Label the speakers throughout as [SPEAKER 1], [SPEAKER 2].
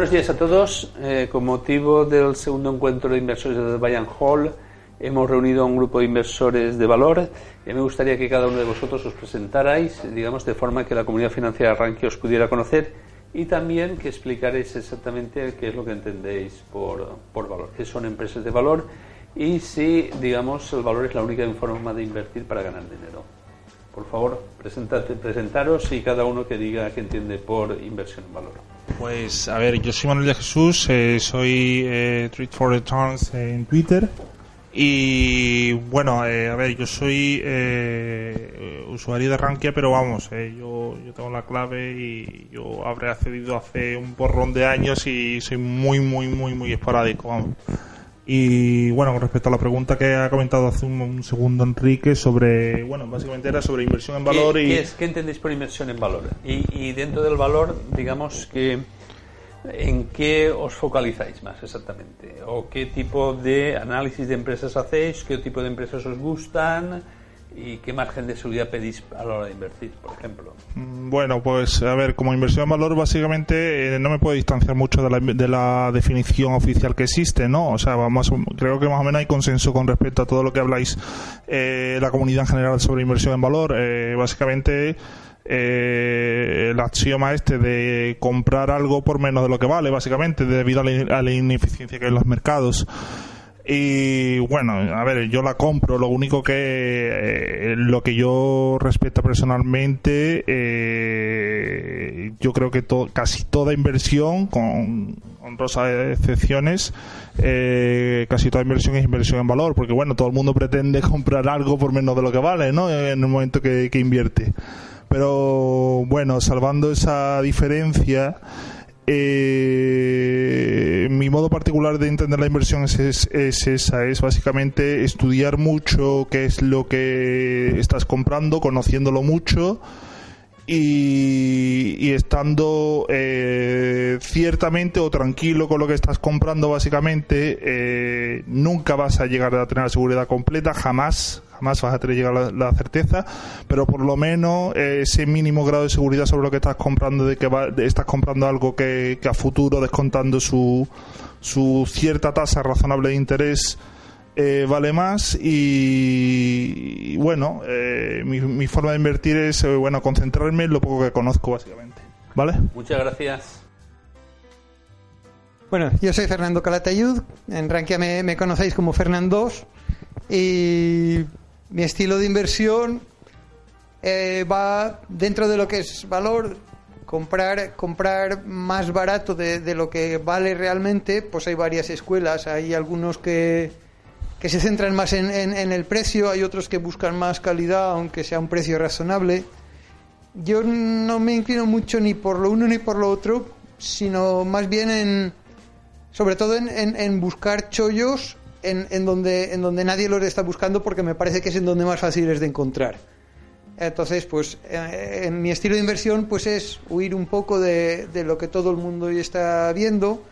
[SPEAKER 1] buenos días a todos. Eh, con motivo del segundo encuentro de inversores de Bayern Hall, hemos reunido a un grupo de inversores de valor y me gustaría que cada uno de vosotros os presentarais, digamos, de forma que la comunidad financiera Rankia os pudiera conocer y también que explicaréis exactamente qué es lo que entendéis por, por valor, qué son empresas de valor y si, digamos, el valor es la única forma de invertir para ganar dinero. Por favor, presentaros y cada uno que diga qué entiende por inversión en valor.
[SPEAKER 2] Pues a ver, yo soy Manuel de Jesús, eh, soy eh, Treat for Returns en Twitter. Y bueno, eh, a ver, yo soy eh, usuario de Rankia, pero vamos, yo, yo tengo la clave y yo habré accedido hace un porrón de años y soy muy, muy, muy, muy esporádico, vamos. Y bueno, con respecto a la pregunta que ha comentado hace un, segundo Enrique sobre, bueno, básicamente era sobre inversión en valor
[SPEAKER 1] ¿Qué,
[SPEAKER 2] y...
[SPEAKER 1] ¿qué, es, ¿Qué entendéis por inversión en valor? Y, y dentro del valor, digamos que... ¿En qué os focalizáis más exactamente? ¿O qué tipo de análisis de empresas hacéis? ¿Qué tipo de empresas os gustan? ¿Y qué margen de seguridad pedís a la hora de invertir, por ejemplo?
[SPEAKER 2] Mm, bueno, pues a ver, como inversión en valor, básicamente eh, no me puedo distanciar mucho de la, de la, definición oficial que existe, ¿no? O sea, vamos, creo que más o menos hay consenso con respecto a todo lo que habláis eh, la comunidad en general sobre inversión en valor. Eh, básicamente. Eh, el axioma este de comprar algo por menos de lo que vale, básicamente, debido a la, a la ineficiencia que hay en los mercados. Y bueno, a ver, yo la compro. Lo único que eh, lo que yo respeto personalmente, eh, yo creo que casi toda inversión, con honrosas excepciones, eh, casi toda inversión es inversión en valor, porque bueno, todo el mundo pretende comprar algo por menos de lo que vale, ¿no? En el momento que, que invierte. Pero bueno, salvando esa diferencia. Eh, mi modo particular de entender la inversión es, es, es, esa, es básicamente estudiar mucho qué es lo que estás comprando, conociéndolo mucho y, estando eh, ciertamente o tranquilo con lo que estás comprando básicamente, eh, nunca vas a llegar a tener seguridad completa, jamás, jamás vas a tener llegar la, la certeza, pero por lo menos eh, ese mínimo grado de seguridad sobre lo que estás comprando, de que va, de, estás comprando algo que, que, a futuro, descontando su, su cierta tasa razonable de interés, eh, vale más y, y bueno, eh, mi, mi, forma de invertir es eh, bueno concentrarme en lo poco que conozco básicamente. ¿Vale?
[SPEAKER 1] Muchas gracias.
[SPEAKER 3] Bueno, yo soy Fernando Calatayud, en Rankia me, me conocéis como Fernandos y mi estilo de inversión eh, va dentro de lo que es valor, comprar, comprar más barato de, lo que vale realmente, pues hay varias escuelas, hay algunos que, que se centran más en, en, en, el precio, hay otros que buscan más calidad, aunque sea un precio razonable. Yo no me inclino mucho ni por lo uno ni por lo otro, sino más bien en, sobre todo en, en buscar chollos en, donde, en donde nadie los está buscando porque me parece que es en donde más fácil es de encontrar. Entonces, pues eh, en mi estilo de inversión pues es huir un poco de, de lo que todo el mundo está viendo.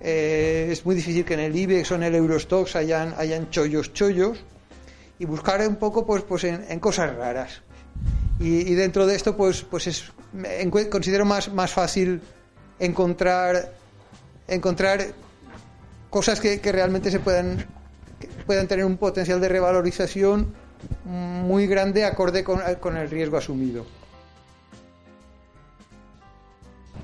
[SPEAKER 3] Eh, es muy difícil que en el IBEX o en el Eurostox hayan, hayan chollos chollos y buscar un poco pues, pues en, cosas raras. Y, dentro de esto pues, pues es, considero más, más fácil encontrar, encontrar cosas que, que realmente se puedan puedan tener un potencial de revalorización muy grande acorde con, con el riesgo asumido.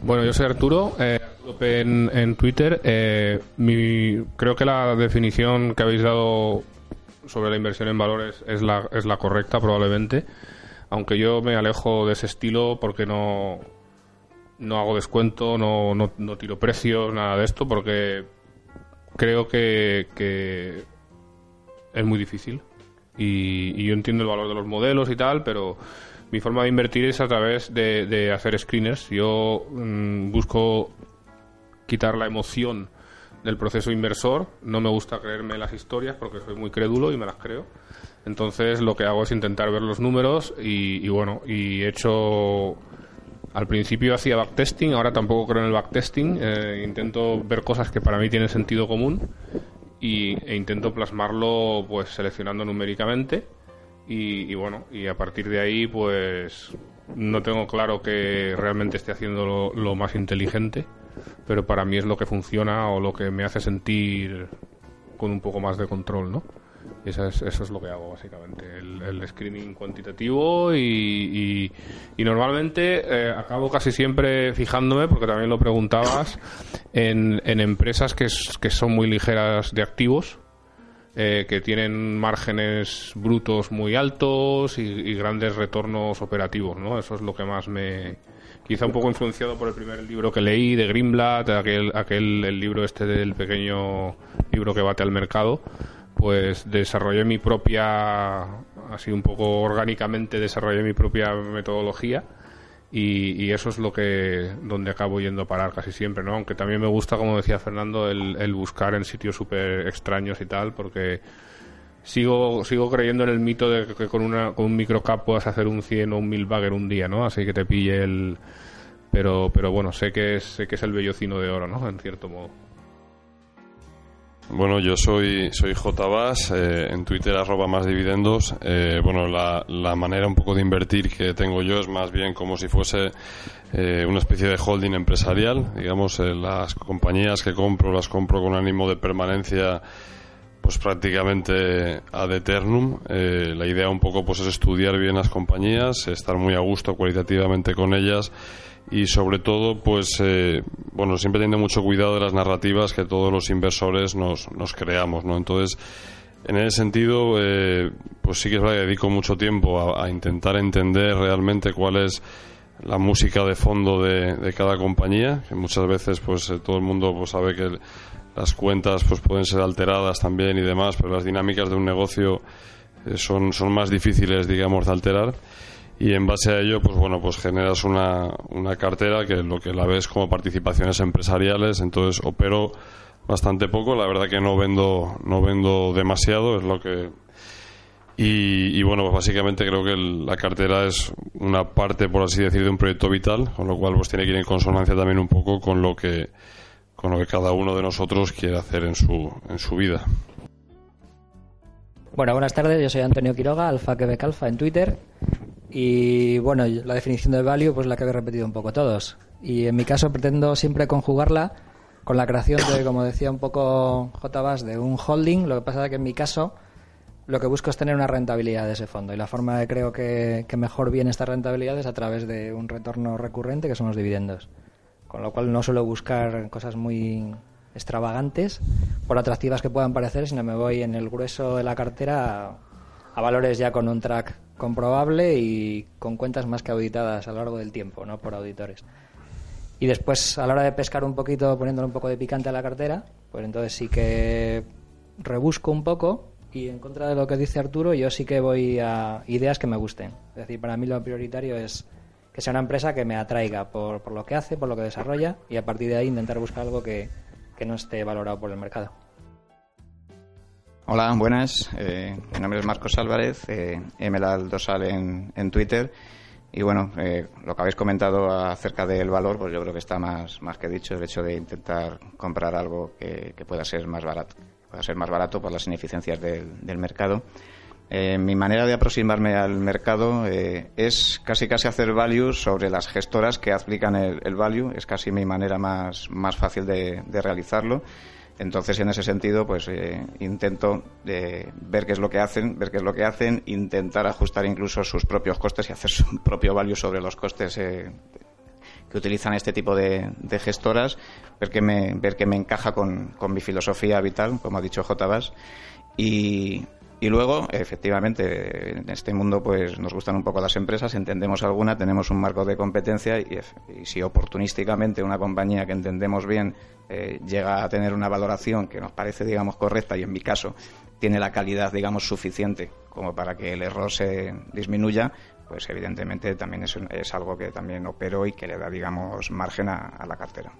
[SPEAKER 4] Bueno, yo soy Arturo, eh, en, en, Twitter. Eh, mi, creo que la definición que habéis dado sobre la inversión en valores es la, es la correcta, probablemente. Aunque yo me alejo de ese estilo porque no, no hago descuento, no, no, no tiro precios, nada de esto, porque creo que, que es muy difícil. Y, y, yo entiendo el valor de los modelos y tal, pero mi forma de invertir es a través de, de hacer screeners. Yo mmm, busco quitar la emoción del proceso inversor. No me gusta creerme las historias porque soy muy crédulo y me las creo. Entonces lo que hago es intentar ver los números y, y bueno, y he hecho... Al principio hacía backtesting, ahora tampoco creo en el backtesting. Eh, intento ver cosas que para mí tienen sentido común y, e intento plasmarlo pues seleccionando numéricamente y, bueno y a partir de ahí pues no tengo claro que realmente esté haciendo lo, lo más inteligente pero para mí es lo que funciona o lo que me hace sentir con un poco más de control, ¿no? Eso es, eso es lo que hago básicamente, el, screening cuantitativo y, y, normalmente eh, acabo casi siempre fijándome, porque también lo preguntabas, en, en empresas que, que son muy ligeras de activos, eh, que tienen márgenes brutos muy altos y, grandes retornos operativos, ¿no? Eso es lo que más me... Quizá un poco influenciado por el primer libro que leí de Greenblatt, aquel, aquel el libro este del pequeño libro que bate al mercado, pues desarrollé mi propia, así un poco orgánicamente desarrollé mi propia metodología y, eso es lo que donde acabo yendo a parar casi siempre, ¿no? Aunque también me gusta, como decía Fernando, el, buscar en sitios súper extraños y tal, porque sigo sigo creyendo en el mito de que con, una, con un microcap puedas hacer un 100 o un 1000 bagger un día, ¿no? Así que te pille el... Pero, pero bueno, sé que, es, sé que es el bellocino de oro, ¿no? En cierto modo.
[SPEAKER 5] Bueno, yo soy, soy JBAS, eh, en Twitter arroba más dividendos. Eh, bueno, la, la, manera un poco de invertir que tengo yo es más bien como si fuese eh, una especie de holding empresarial. Digamos, las compañías que compro las compro con ánimo de permanencia pues prácticamente ad eternum. la idea un poco pues es estudiar bien las compañías, estar muy a gusto cualitativamente con ellas y sobre todo pues eh, bueno siempre teniendo mucho cuidado de las narrativas que todos los inversores nos, nos creamos no entonces en ese sentido eh, pues sí que es verdad que dedico mucho tiempo a, intentar entender realmente cuál es la música de fondo de, cada compañía que muchas veces pues eh, todo el mundo pues sabe que las cuentas pues pueden ser alteradas también y demás pero las dinámicas de un negocio son son más difíciles digamos de alterar y en base a ello pues bueno pues generas una, una cartera que lo que la ves como participaciones empresariales entonces opero bastante poco la verdad que no vendo no vendo demasiado es lo que y, bueno pues básicamente creo que la cartera es una parte por así decir de un proyecto vital con lo cual pues tiene que ir en consonancia también un poco con lo que con lo que cada uno de nosotros quiere hacer en su en su vida
[SPEAKER 6] bueno, buenas tardes. Yo soy Antonio Quiroga, Alfa Quebec Alfa en Twitter. Y bueno, la definición de value, pues la que he repetido un poco todos. Y en mi caso pretendo siempre conjugarla con la creación de, como decía un poco JBAS, de un holding. Lo que pasa es que en mi caso lo que busco es tener una rentabilidad de ese fondo. Y la forma de creo que, que mejor viene esta rentabilidad es a través de un retorno recurrente, que son los dividendos. Con lo cual no suelo buscar cosas muy extravagantes, por atractivas que puedan parecer, sino me voy en el grueso de la cartera a valores ya con un track comprobable y con cuentas más que auditadas a lo largo del tiempo, no por auditores. Y después, a la hora de pescar un poquito, poniéndole un poco de picante a la cartera, pues entonces sí que rebusco un poco y en contra de lo que dice Arturo, yo sí que voy a ideas que me gusten. Es decir, para mí lo prioritario es que sea una empresa que me atraiga por, por lo que hace, por lo que desarrolla y a partir de ahí intentar buscar algo que, que no esté valorado por el mercado.
[SPEAKER 7] Hola, buenas. Eh, mi nombre es Marcos Álvarez, eh, Emelal Dosal en, en Twitter. Y bueno, eh, lo que habéis comentado acerca del valor, pues yo creo que está más, más que dicho el hecho de intentar comprar algo que, pueda ser más barato, pueda ser más barato por las ineficiencias del, mercado. Eh, mi manera de aproximarme al mercado es casi casi hacer value sobre las gestoras que aplican el, el value. Es casi mi manera más, más fácil de, de realizarlo. Entonces, en ese sentido, pues eh, intento eh, ver qué es lo que hacen, ver qué es lo que hacen, intentar ajustar incluso sus propios costes y hacer su propio value sobre los costes eh, que utilizan este tipo de, gestoras, ver que me, ver que me encaja con, mi filosofía vital, como ha dicho J. y, y luego, efectivamente, en este mundo pues nos gustan un poco las empresas, entendemos alguna, tenemos un marco de competencia y, si oportunísticamente una compañía que entendemos bien eh, llega a tener una valoración que nos parece, digamos, correcta y en mi caso tiene la calidad, digamos, suficiente como para que el error se disminuya, pues evidentemente también es, es algo que también opero y que le da, digamos, margen a la cartera.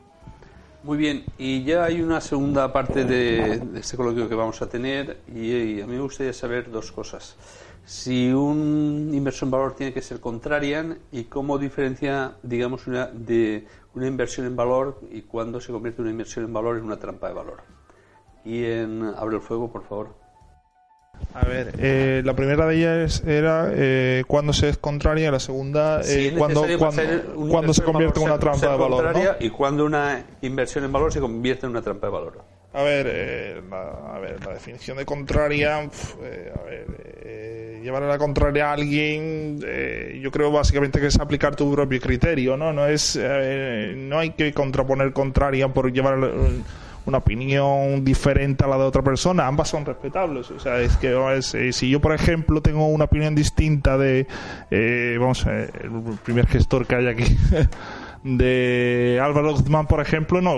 [SPEAKER 1] Muy bien, y ya hay una segunda parte de, este coloquio que vamos a tener y, a mí me gustaría saber dos cosas. Si un inversor en valor tiene que ser contrarian y cómo diferencia, digamos, una, de una inversión en valor y cuándo se convierte una inversión en valor en una trampa de valor. Y en abre el fuego, por favor.
[SPEAKER 2] A ver, eh, la primera de ellas era eh, cuando se es contraria, la segunda eh,
[SPEAKER 1] es
[SPEAKER 2] cuando, cuando, cuando se convierte en
[SPEAKER 1] valor
[SPEAKER 2] una trampa de valor. ¿no?
[SPEAKER 1] Y cuando una inversión en valor se convierte en una trampa de valor.
[SPEAKER 2] A ver, eh, la, a ver, la definición de contraria, pf, eh, a ver, eh, llevar a la contraria a alguien, eh, yo creo básicamente que es aplicar tu propio criterio, ¿no? No es, eh, no hay que contraponer contraria por llevar eh, una opinión diferente a la de otra persona, ambas son respetables, o sea, es que es, si yo por ejemplo tengo una opinión distinta de, eh, vamos, eh, el primer gestor que hay aquí. de Álvaro Guzmán, por ejemplo, no,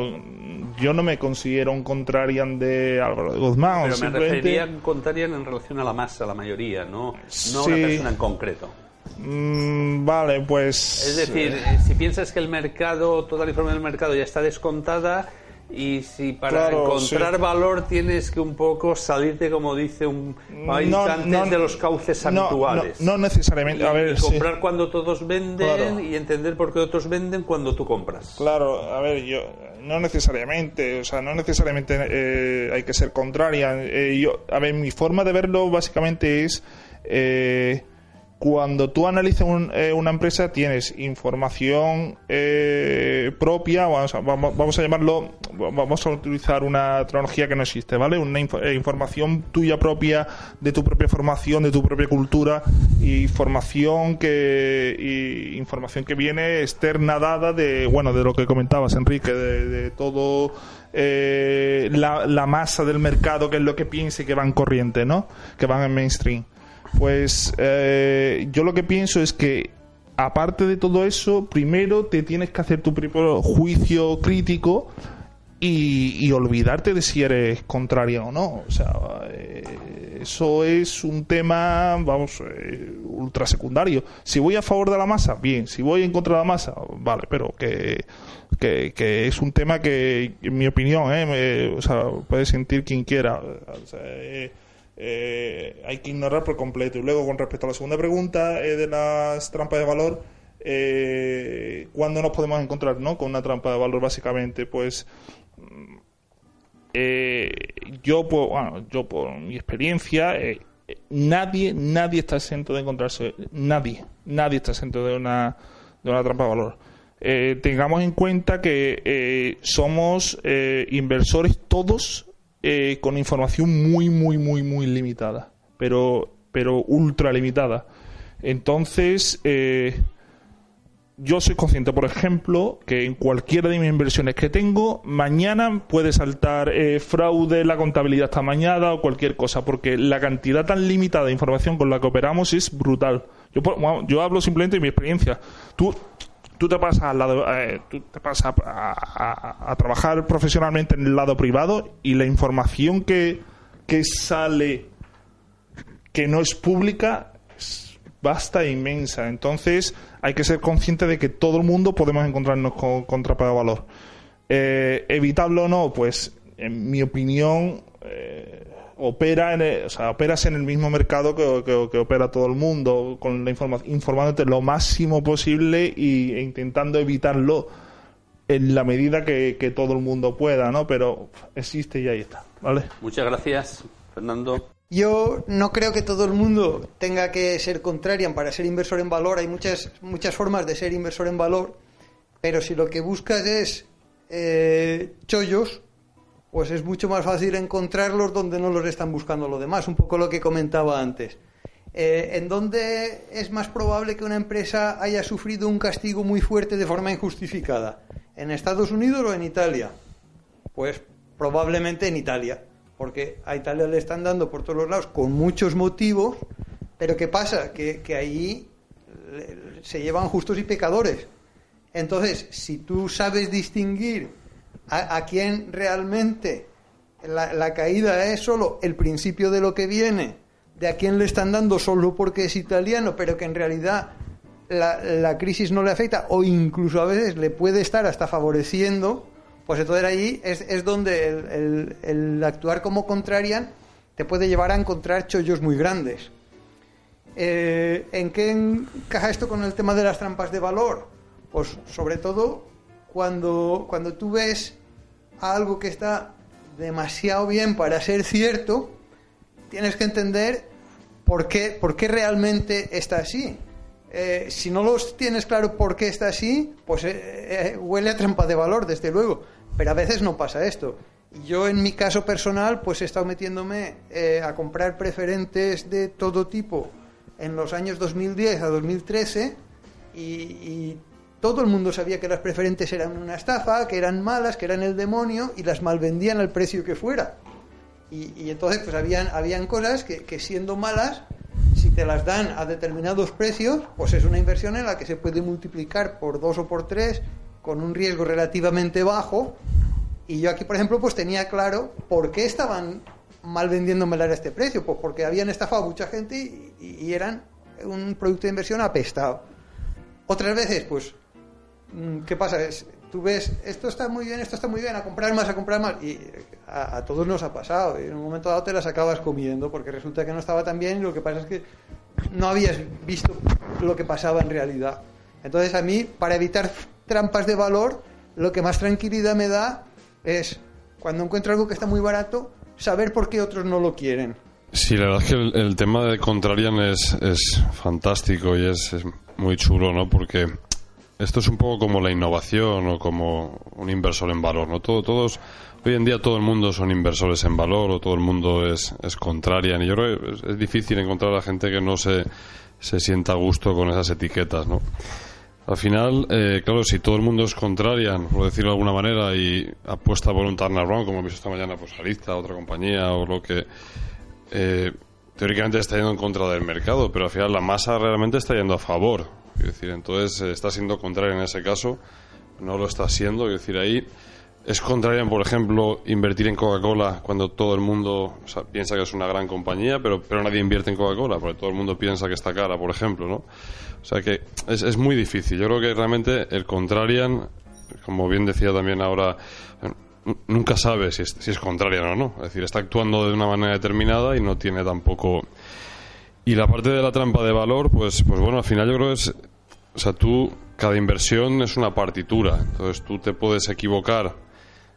[SPEAKER 2] yo no me considero un contrarian de Álvaro Guzmán.
[SPEAKER 1] Pero me
[SPEAKER 2] simplemente-
[SPEAKER 1] refería contraria en relación a la masa, a la mayoría, no, no a
[SPEAKER 2] Sí.
[SPEAKER 1] una persona en concreto.
[SPEAKER 2] Mm, vale, pues.
[SPEAKER 1] Es decir, eh, si piensas que el mercado, toda la información del mercado ya está descontada y si para
[SPEAKER 2] Claro,
[SPEAKER 1] encontrar
[SPEAKER 2] sí.
[SPEAKER 1] valor tienes que un poco salirte, como dice un habitante
[SPEAKER 2] no,
[SPEAKER 1] de los cauces
[SPEAKER 2] no,
[SPEAKER 1] habituales.
[SPEAKER 2] No, necesariamente. A ver,
[SPEAKER 1] y
[SPEAKER 2] sí.
[SPEAKER 1] comprar cuando todos venden
[SPEAKER 2] Claro.
[SPEAKER 1] y entender por qué otros venden cuando tú compras.
[SPEAKER 2] Claro, a ver, yo no necesariamente, o sea, no necesariamente eh, hay que ser contraria. Eh, yo, a ver, mi forma de verlo básicamente es eh, cuando tú analizas un- eh, una empresa tienes información eh, propia, vamos a, vamos, a llamarlo, vamos a utilizar una tecnología que no existe, ¿vale? Una eh, información tuya propia, de tu propia formación, de tu propia cultura, y información que y información que viene externa dada de, bueno, de lo que comentabas, Enrique, de, de todo eh, la, la masa del mercado, que es lo que piense que van corriente, ¿no? Que van en mainstream. Pues eh, yo lo que pienso es que aparte de todo eso, primero te tienes que hacer tu propio juicio crítico y, y olvidarte de si eres contraria o no. O sea, eh, eso es un tema, vamos, eh, ultra secundario. Si voy a favor de la masa, bien. Si voy en contra de la masa, vale, pero que, que, que es un tema que, en mi opinión, eh, me- o sea, puede sentir quien quiera. O sea, eh, hay que ignorar por completo. Y luego, con respecto a la segunda pregunta eh, de las trampas de valor, eh, ¿cuándo nos podemos encontrar no? con una trampa de valor, básicamente? Pues mm, eh, yo, por, bueno, yo por mi experiencia, nadie, nadie está exento de encontrarse, nadie, nadie está exento de una, de una trampa de valor. Tengamos en cuenta que somos inversores todos eh, con información muy, muy, muy, muy limitada, pero, pero ultra limitada. Entonces, eh, yo soy consciente, por ejemplo, que en cualquiera de mis inversiones que tengo, mañana puede saltar eh, fraude, la contabilidad está mañana o cualquier cosa, porque la cantidad tan limitada de información con la que operamos es brutal. Yo, yo hablo simplemente de mi experiencia. Tú, tú te pasas, al lado, eh, tú te pasas a, trabajar profesionalmente en el lado privado y la información que, que sale que no es pública es vasta e inmensa. Entonces hay que ser consciente de que todo el mundo podemos encontrarnos con, con trampa de valor. Eh, evitarlo o no, pues en mi opinión eh, opera en el- o sea, operas en el mismo mercado que, que- que opera todo el mundo, con la informa- informándote lo máximo posible y, e intentando evitarlo en la medida que, que todo el mundo pueda, ¿no? Pero existe y ahí está, ¿vale?
[SPEAKER 1] Muchas gracias, Fernando.
[SPEAKER 3] Yo no creo que todo el mundo tenga que ser contrarian para ser inversor en valor. Hay muchas, muchas formas de ser inversor en valor, pero si lo que buscas es eh, chollos, pues es mucho más fácil encontrarlos donde no los están buscando los demás. Un poco lo que comentaba antes. Eh, ¿En dónde es más probable que una empresa haya sufrido un castigo muy fuerte de forma injustificada? ¿En Estados Unidos o en Italia? Pues probablemente en Italia, porque a Italia le están dando por todos los lados con muchos motivos, pero ¿qué pasa? Que, que ahí se llevan justos y pecadores. Entonces, si tú sabes distinguir a, a quién realmente la, caída es solo el principio de lo que viene, de a quién le están dando solo porque es italiano, pero que en realidad la, crisis no le afecta o incluso a veces le puede estar hasta favoreciendo, pues entonces ahí es, es donde el actuar como contrarian te puede llevar a encontrar chollos muy grandes. Eh, ¿En qué encaja esto con el tema de las trampas de valor? Pues sobre todo cuando, cuando tú ves algo que está demasiado bien para ser cierto tienes que entender por qué, por qué realmente está así. Eh, si no los tienes claro por qué está así, pues eh, eh, huele a trampa de valor, desde luego. Pero a veces no pasa esto. Yo en mi caso personal, pues he estado metiéndome a comprar preferentes de todo tipo en los años 2010 a 2013 y, y todo el mundo sabía que las preferentes eran una estafa, que eran malas, que eran el demonio y las malvendían al precio que fuera. Y, entonces pues habían, habían cosas que, siendo malas, si te las dan a determinados precios, pues es una inversión en la que se puede multiplicar por dos o por tres con un riesgo relativamente bajo. Y yo aquí, por ejemplo, pues tenía claro por qué estaban mal vendiéndomela a este precio. Pues porque habían estafado a mucha gente y, y eran un producto de inversión apestado. Otras veces, pues ¿qué pasa? Es, tú ves, esto está muy bien, esto está muy bien, a comprar más, a comprar más. Y a, todos nos ha pasado. Y en un momento dado te las acabas comiendo porque resulta que no estaba tan bien y lo que pasa es que no habías visto lo que pasaba en realidad. Entonces a mí, para evitar trampas de valor, lo que más tranquilidad me da es, cuando encuentro algo que está muy barato, saber por qué otros no lo quieren.
[SPEAKER 5] Sí, la verdad es que el, tema de Contrarian es, es fantástico y es, es muy chulo, ¿no? Porque esto es un poco como la innovación o como un inversor en valor, ¿no? Todo, todos, hoy en día todo el mundo son inversores en valor o todo el mundo es, es contrarian y yo creo que es, difícil encontrar a gente que no se, se sienta a gusto con esas etiquetas, ¿no? Al final, eh, claro, si todo el mundo es contrarian, por decirlo de alguna manera, y apuesta por un turnaround, como hemos visto esta mañana, pues Arista, otra compañía o lo que... Eh, teóricamente está yendo en contra del mercado, pero al final la masa realmente está yendo a favor decir, entonces eh, está siendo contrario en ese caso, no lo está siendo. Es decir, ahí es contrario, por ejemplo, invertir en Coca-Cola cuando todo el mundo piensa que es una gran compañía, pero, pero nadie invierte en Coca-Cola, porque todo el mundo piensa que está cara, por ejemplo, ¿no? O sea que es, es muy difícil. Yo creo que realmente el contrarian, como bien decía también ahora, nunca sabe si es, si es contrarian o no. Es decir, está actuando de una manera determinada y no tiene tampoco y la parte de la trampa de valor, pues, pues bueno, al final yo creo que es, o sea, tú, cada inversión es una partitura, entonces tú te puedes equivocar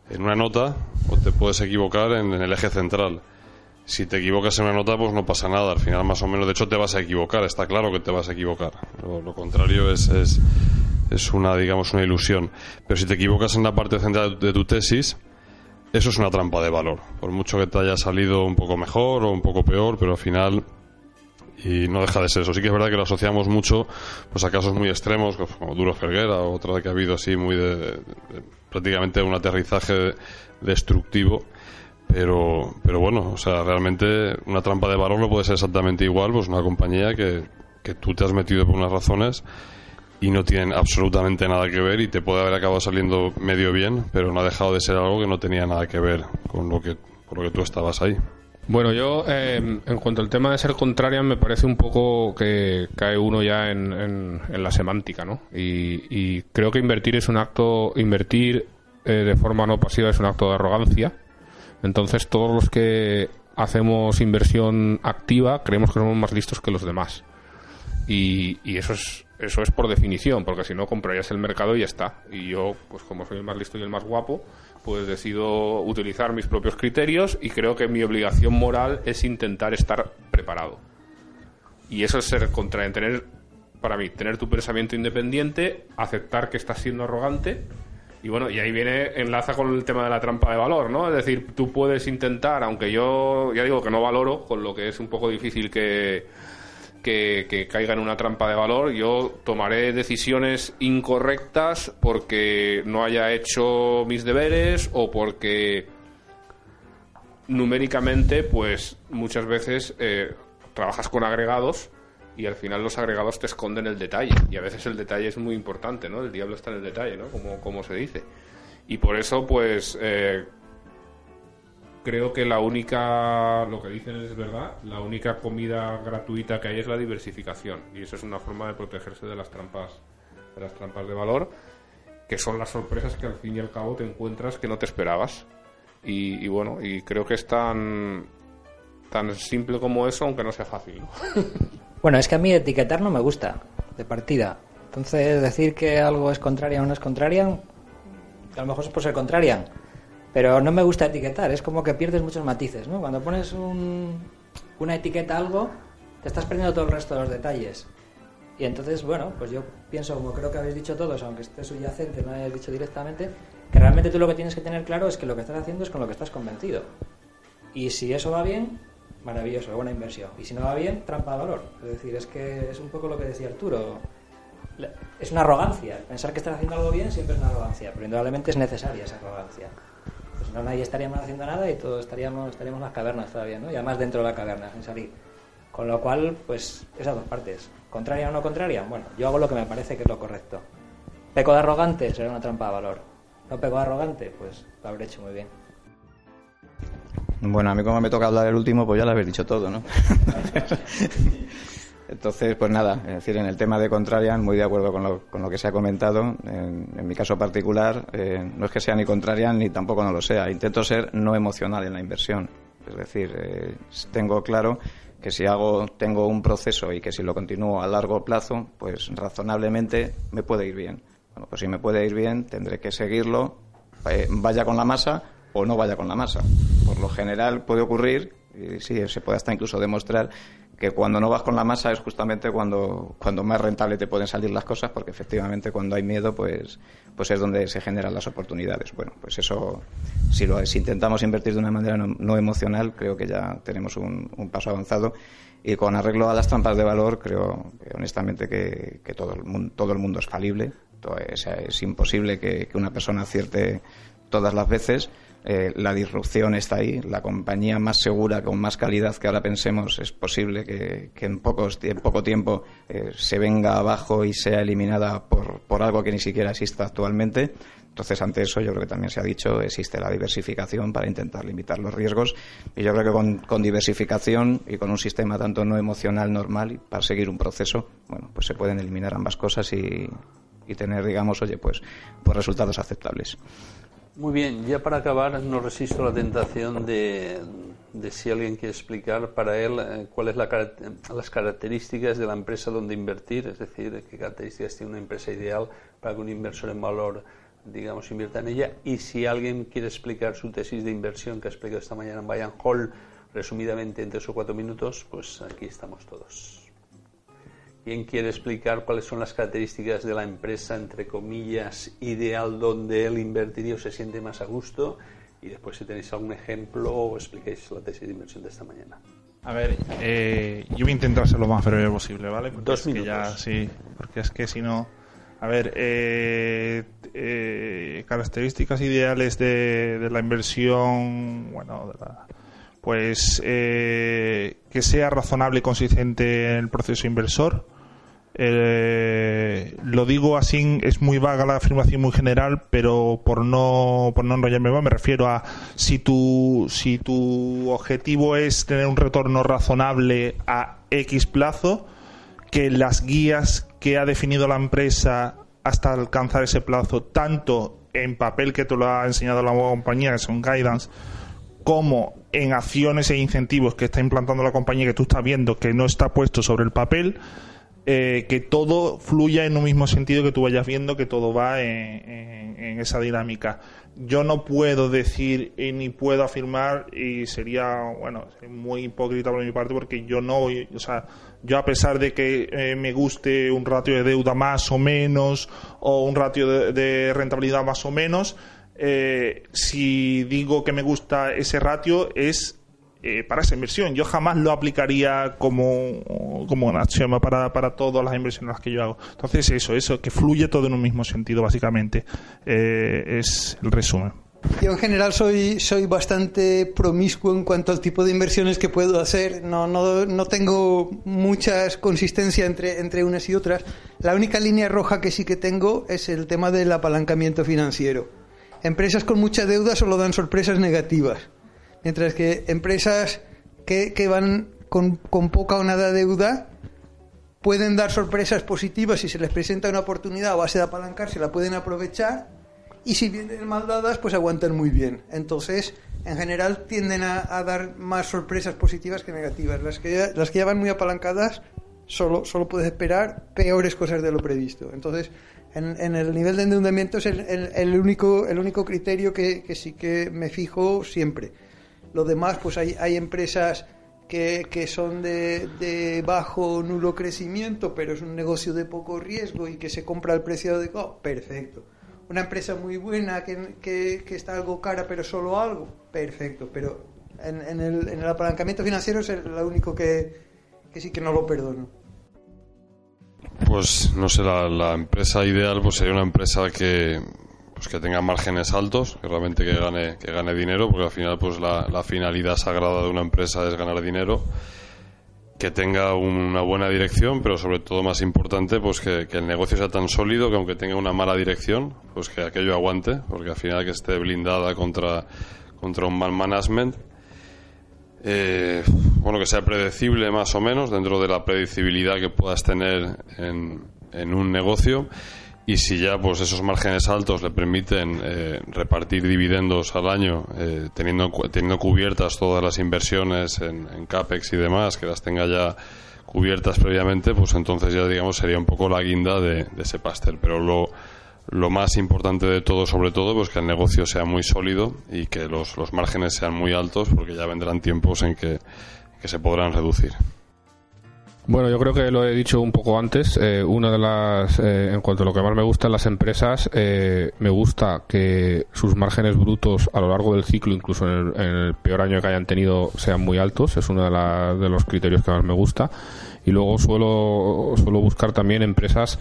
[SPEAKER 5] en una nota o te puedes equivocar en, el eje central. Si te equivocas en una nota, pues no pasa nada, al final más o menos, de hecho te vas a equivocar, está claro que te vas a equivocar, lo, contrario es, es, es una, digamos, una ilusión. Pero si te equivocas en la parte central de tu tesis, eso es una trampa de valor. Por mucho que te haya salido un poco mejor o un poco peor, pero al final y no deja de ser eso. Sí que es verdad que lo asociamos mucho pues a casos muy extremos, como Duro Ferguera, otra que ha habido así muy de, prácticamente un aterrizaje destructivo. Pero, pero bueno, o sea, realmente una trampa de valor no puede ser exactamente igual, pues una compañía que, que tú te has metido por unas razones y no tienen absolutamente nada que ver y te puede haber acabado saliendo medio bien, pero no ha dejado de ser algo que no tenía nada que ver con lo que, por lo que tú estabas ahí.
[SPEAKER 4] Bueno, yo eh, en cuanto al tema de ser contraria me parece un poco que cae uno ya en, la semántica, ¿no? Y, creo que invertir es un acto, invertir eh, de forma no pasiva es un acto de arrogancia. Entonces todos los que hacemos inversión activa creemos que somos más listos que los demás. Y, y eso es eso es por definición, porque si no comprarías el mercado y ya está. Y yo, pues como soy el más listo y el más guapo, pues decido utilizar mis propios criterios y creo que mi obligación moral es intentar estar preparado. Y eso es ser contra tener, para mí, tener tu pensamiento independiente, aceptar que estás siendo arrogante. Y bueno, y ahí viene, enlaza con el tema de la trampa de valor, ¿no? Es decir, tú puedes intentar, aunque yo ya digo que no valoro, con lo que es un poco difícil que, que, caiga en una trampa de valor. Yo tomaré decisiones incorrectas porque no haya hecho mis deberes o porque numéricamente, pues muchas veces eh, trabajas con agregados y al final los agregados te esconden el detalle. Y a veces el detalle es muy importante, ¿no? El diablo está en el detalle, ¿no? Como, como se dice. Y por eso, pues, eh, creo que la única, lo que dicen es verdad, la única comida gratuita que hay es la diversificación y eso es una forma de protegerse de las trampas, de las trampas de valor, que son las sorpresas que al fin y al cabo te encuentras que no te esperabas. Y, bueno, y creo que es tan, tan simple como eso, aunque no sea fácil.
[SPEAKER 6] Bueno, es que a mí etiquetar no me gusta, de partida. Entonces, decir que algo es contraria o no es contraria, a lo mejor es por ser contraria pero no me gusta etiquetar, es como que pierdes muchos matices. Cuando pones un, una etiqueta algo, te estás perdiendo todo el resto de los detalles. Y entonces, bueno, pues yo pienso, como creo que habéis dicho todos, aunque esté subyacente, no hayáis dicho directamente, que realmente tú lo que tienes que tener claro es que lo que estás haciendo es con lo que estás convencido. Y si eso va bien, maravilloso, buena inversión. Y si no va bien, trampa de valor. Es decir, es que es un poco lo que decía Arturo. Es una arrogancia. Pensar que estás haciendo algo bien siempre es una arrogancia, pero indudablemente es necesaria esa arrogancia. No, nadie estaríamos haciendo nada y todos estaríamos, estaríamos en las cavernas todavía, ¿no? Y además dentro de la caverna, sin salir. Con lo cual, pues esas dos partes. ¿Contraria o no contraria? Bueno, yo hago lo que me parece que es lo correcto. ¿Peco de arrogante? Será una trampa de valor. ¿No pego de arrogante? Pues lo habré hecho muy bien.
[SPEAKER 7] Bueno, a mí como me toca hablar el último, pues ya lo habéis dicho todo, ¿no? Entonces, pues nada, es decir, en el tema de Contrarian, muy de acuerdo con lo, con lo que se ha comentado. En, mi caso particular, eh, no es que sea ni Contrarian ni tampoco no lo sea. Intento ser no emocional en la inversión. Es decir, eh, tengo claro que si hago, tengo un proceso y que si lo continúo a largo plazo, pues razonablemente me puede ir bien. Bueno, pues si me puede ir bien, tendré que seguirlo, eh, vaya con la masa o no vaya con la masa. Por lo general puede ocurrir, y sí, se puede hasta incluso demostrar que cuando no vas con la masa es justamente cuando, cuando más rentable te pueden salir las cosas, porque efectivamente cuando hay miedo, pues, pues es donde se generan las oportunidades. Bueno, pues eso, si, lo, si intentamos invertir de una manera no, emocional, creo que ya tenemos un, paso avanzado. Y con arreglo a las trampas de valor, creo honestamente que, todo, el mundo, todo el mundo es falible. Es, es imposible que, que una persona acierte todas las veces eh, la disrupción está ahí. La compañía más segura, con más calidad que ahora pensemos, es posible que, en, pocos, poco tiempo eh, se venga abajo y sea eliminada por, por algo que ni siquiera exista actualmente. Entonces, ante eso, yo creo que también se ha dicho, existe la diversificación para intentar limitar los riesgos. Y yo creo que con, diversificación y con un sistema tanto no emocional normal, para seguir un proceso, bueno, pues se pueden eliminar ambas cosas y, y tener, digamos, oye, pues, pues resultados aceptables.
[SPEAKER 1] Muy bien, ya para acabar, no resisto la tentación de, si alguien quiere explicar para él eh, cuáles son las características de la empresa donde invertir, es decir, qué características tiene una empresa ideal para que un inversor en valor, digamos, invierta en ella. Y si alguien quiere explicar su tesis de inversión que ha explicado esta mañana en Bayern Hall, resumidamente en tres o cuatro minutos, pues aquí estamos todos. ¿Quién quiere explicar cuáles son las características de la empresa, entre comillas, ideal donde él invertiría o se siente más a gusto? Y después si tenéis algún ejemplo o explicáis la tesis de inversión de esta mañana.
[SPEAKER 2] A ver, eh, yo voy a intentar ser lo más breve posible, ¿vale?
[SPEAKER 1] Dos minutos.
[SPEAKER 2] sí, porque es que si no... A ver, eh, eh, características ideales de, la inversión, bueno, pues que sea razonable y consistente en el proceso inversor, eh, lo digo así, es muy vaga la afirmación muy general, pero por no, por no enrollarme más, me refiero a si tu, si tu objetivo es tener un retorno razonable a X plazo, que las guías que ha definido la empresa hasta alcanzar ese plazo, tanto en papel que te lo ha enseñado la compañía, que son guidance, como en acciones e incentivos que está implantando la compañía que tú estás viendo que no está puesto sobre el papel, eh, que todo fluya en un mismo sentido, que tú vayas viendo que todo va en, esa dinámica. Yo no puedo decir ni puedo afirmar, y sería, bueno, muy hipócrita por mi parte, porque yo no, o sea, yo a pesar de que eh, me guste un ratio de deuda más o menos, o un ratio de, rentabilidad más o menos, eh, si digo que me gusta ese ratio es eh, para esa inversión. Yo jamás lo aplicaría como, como un axioma para, para todas las inversiones que yo hago. Entonces, eso, eso, que fluye todo en un mismo sentido, básicamente, eh, es el resumen.
[SPEAKER 3] Yo en general soy, soy bastante promiscuo en cuanto al tipo de inversiones que puedo hacer. No, no, no tengo mucha consistencia entre, entre unas y otras. La única línea roja que sí que tengo es el tema del apalancamiento financiero. Empresas con mucha deuda solo dan sorpresas negativas. Mientras que empresas que, que van con, con, poca o nada deuda pueden dar sorpresas positivas si se les presenta una oportunidad a base de apalancar, se la pueden aprovechar y si vienen mal dadas, pues aguantan muy bien. Entonces, en general tienden a, dar más sorpresas positivas que negativas. Las que, ya, las que ya van muy apalancadas, solo, solo puedes esperar peores cosas de lo previsto. Entonces, en, el nivel de endeudamiento es el, el, único, el único criterio que, que sí que me fijo siempre lo demás, pues hay, hay empresas que, que son de, de bajo nulo crecimiento, pero es un negocio de poco riesgo y que se compra al precio adecuado, perfecto. Una empresa muy buena que, que, está algo cara, pero solo algo, perfecto. Pero en, en, el, en el apalancamiento financiero es lo único que, que sí que no lo perdono.
[SPEAKER 5] Pues no sé, la, la empresa ideal pues sería una empresa que pues que tenga márgenes altos, que realmente que gane, que gane dinero, porque al final pues la, la finalidad sagrada de una empresa es ganar dinero, que tenga una buena dirección, pero sobre todo más importante pues que, el negocio sea tan sólido que aunque tenga una mala dirección, pues que aquello aguante, porque al final que esté blindada contra, contra un mal management. Eh, bueno, que sea predecible más o menos dentro de la predecibilidad que puedas tener en, en un negocio y si ya pues esos márgenes altos le permiten eh, repartir dividendos al año eh, teniendo teniendo cubiertas todas las inversiones en, capex y demás que las tenga ya cubiertas previamente pues entonces ya digamos sería un poco la guinda de, de ese pastel pero lo lo más importante de todo, sobre todo, pues que el negocio sea muy sólido y que los, los márgenes sean muy altos, porque ya vendrán tiempos en que, que se podrán reducir.
[SPEAKER 4] Bueno, yo creo que lo he dicho un poco antes. Eh, una de las, eh, en cuanto a lo que más me gusta en las empresas, eh, me gusta que sus márgenes brutos a lo largo del ciclo, incluso en el, en el peor año que hayan tenido, sean muy altos. Es uno de, la, de, los criterios que más me gusta. Y luego suelo, suelo buscar también empresas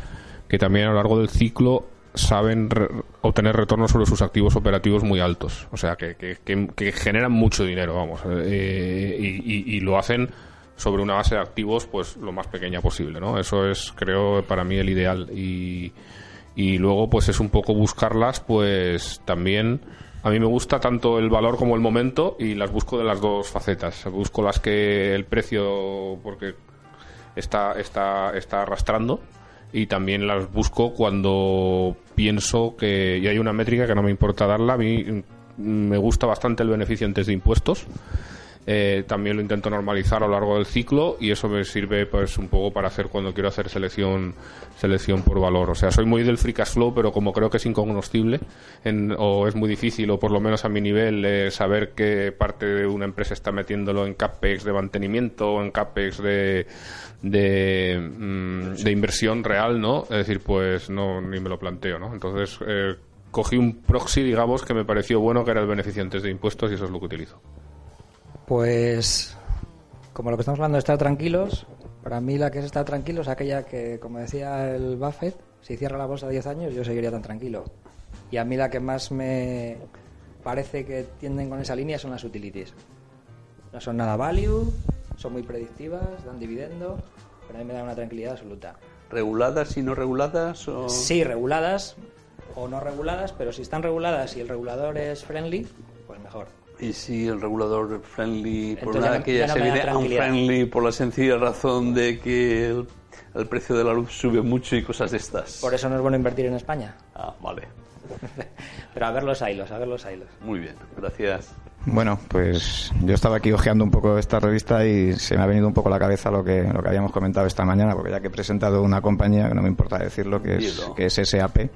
[SPEAKER 4] que también a lo largo del ciclo saben re obtener retornos sobre sus activos operativos muy altos. O sea, que, que, que, que generan mucho dinero, vamos. Eh, y, y, y, lo hacen sobre una base de activos pues lo más pequeña posible, ¿no? Eso es, creo, para mí el ideal. Y, y luego, pues es un poco buscarlas, pues también... A mí me gusta tanto el valor como el momento y las busco de las dos facetas. Busco las que el precio, porque está, está, está arrastrando, y también las busco cuando pienso que y hay una métrica que no me importa darla a mí me gusta bastante el beneficio antes de impuestos eh, también lo intento normalizar a lo largo del ciclo y eso me sirve pues un poco para hacer cuando quiero hacer selección selección por valor. O sea soy muy del free cash flow pero como creo que es incognoscible en, o es muy difícil o por lo menos a mi nivel eh, saber qué parte de una empresa está metiéndolo en capex de mantenimiento o en capex de de, mm, de inversión real no es decir pues no ni me lo planteo no entonces eh, cogí un proxy digamos que me pareció bueno que era el beneficio antes de impuestos y eso es lo que utilizo
[SPEAKER 6] pues, como lo que estamos hablando de estar tranquilos, para mí la que es estar tranquilo es aquella que, como decía el Buffett, si cierra la bolsa 10 años yo seguiría tan tranquilo. Y a mí la que más me parece que tienden con esa línea son las utilities. No son nada value, son muy predictivas, dan dividendo, pero a mí me da una tranquilidad absoluta.
[SPEAKER 1] ¿Reguladas y no reguladas? O...
[SPEAKER 6] Sí, reguladas o no reguladas, pero si están reguladas y el regulador es friendly, pues mejor.
[SPEAKER 1] Y si el regulador friendly, por nada que ya, ya no se viene unfriendly por la sencilla razón de que el, el, precio de la luz sube mucho y cosas de estas.
[SPEAKER 6] Por eso no es bueno invertir en España.
[SPEAKER 1] Ah, vale.
[SPEAKER 6] Pero a ver los hilos, a ver los hilos.
[SPEAKER 1] Muy bien, gracias.
[SPEAKER 7] Bueno, pues yo estaba aquí hojeando un poco esta revista y se me ha venido un poco a la cabeza lo que, lo que habíamos comentado esta mañana, porque ya que he presentado una compañía, que no me importa decirlo, que es, que es SAP,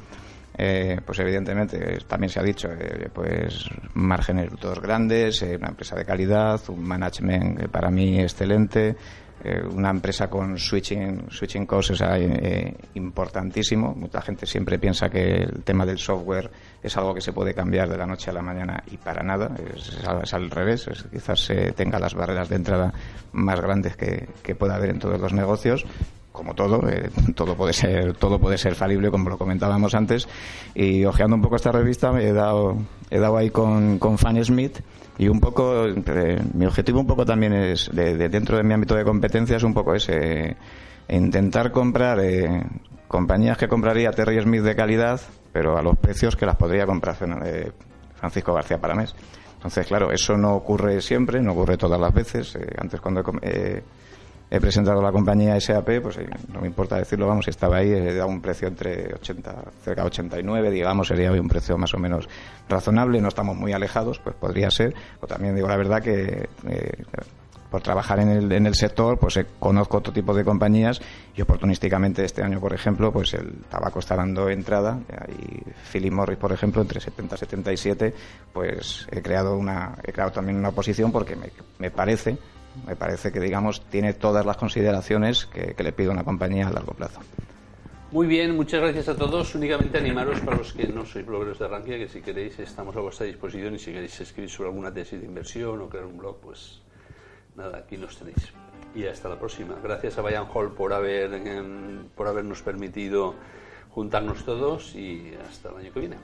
[SPEAKER 7] eh, pues evidentemente también se ha dicho eh, pues márgenes brutos grandes eh, una empresa de calidad un management para mí excelente eh, una empresa con switching switching costs o importantísimo. Mucha gente siempre piensa que el tema del software es algo que se puede cambiar de la noche a la mañana y para nada es, es al revés es, quizás se tenga las barreras de entrada más grandes que, que pueda haber en todos los negocios como todo, eh, todo puede ser todo puede ser falible como lo comentábamos antes. Y ojeando un poco esta revista me he dado he dado ahí con, con Fanny Smith. Y un poco eh, mi objetivo un poco también es de, de, dentro de mi ámbito de competencias un poco ese intentar comprar eh, compañías que compraría Terry Smith de calidad pero a los precios que las podría comprar eh, Francisco García Paramés. Entonces claro eso no ocurre siempre no ocurre todas las veces. Eh, antes cuando eh, he presentado la compañía SAP, pues no me importa decirlo, vamos, estaba ahí, he dado un precio entre 80, cerca de 89, digamos, sería un precio más o menos razonable, no estamos muy alejados, pues podría ser, o también digo la verdad que eh, por trabajar en el, en el sector, pues eh, conozco otro tipo de compañías y oportunísticamente este año, por ejemplo, pues el tabaco está dando entrada y Philip Morris, por ejemplo, entre 70 y 77, pues he creado una, he creado también una posición porque me, me parece me parece que, digamos, tiene todas las consideraciones que, que le pide una compañía a largo plazo.
[SPEAKER 1] Muy bien, muchas gracias a todos. Únicamente animaros para los que no sois blogueros de Rankia, que si queréis estamos a vuestra disposición y si queréis escribir sobre alguna tesis de inversión o crear un blog, pues nada, aquí nos tenéis. Y hasta la próxima. Gracias a Bayern Hall por, haber, em, por habernos permitido juntarnos todos y hasta el año que viene.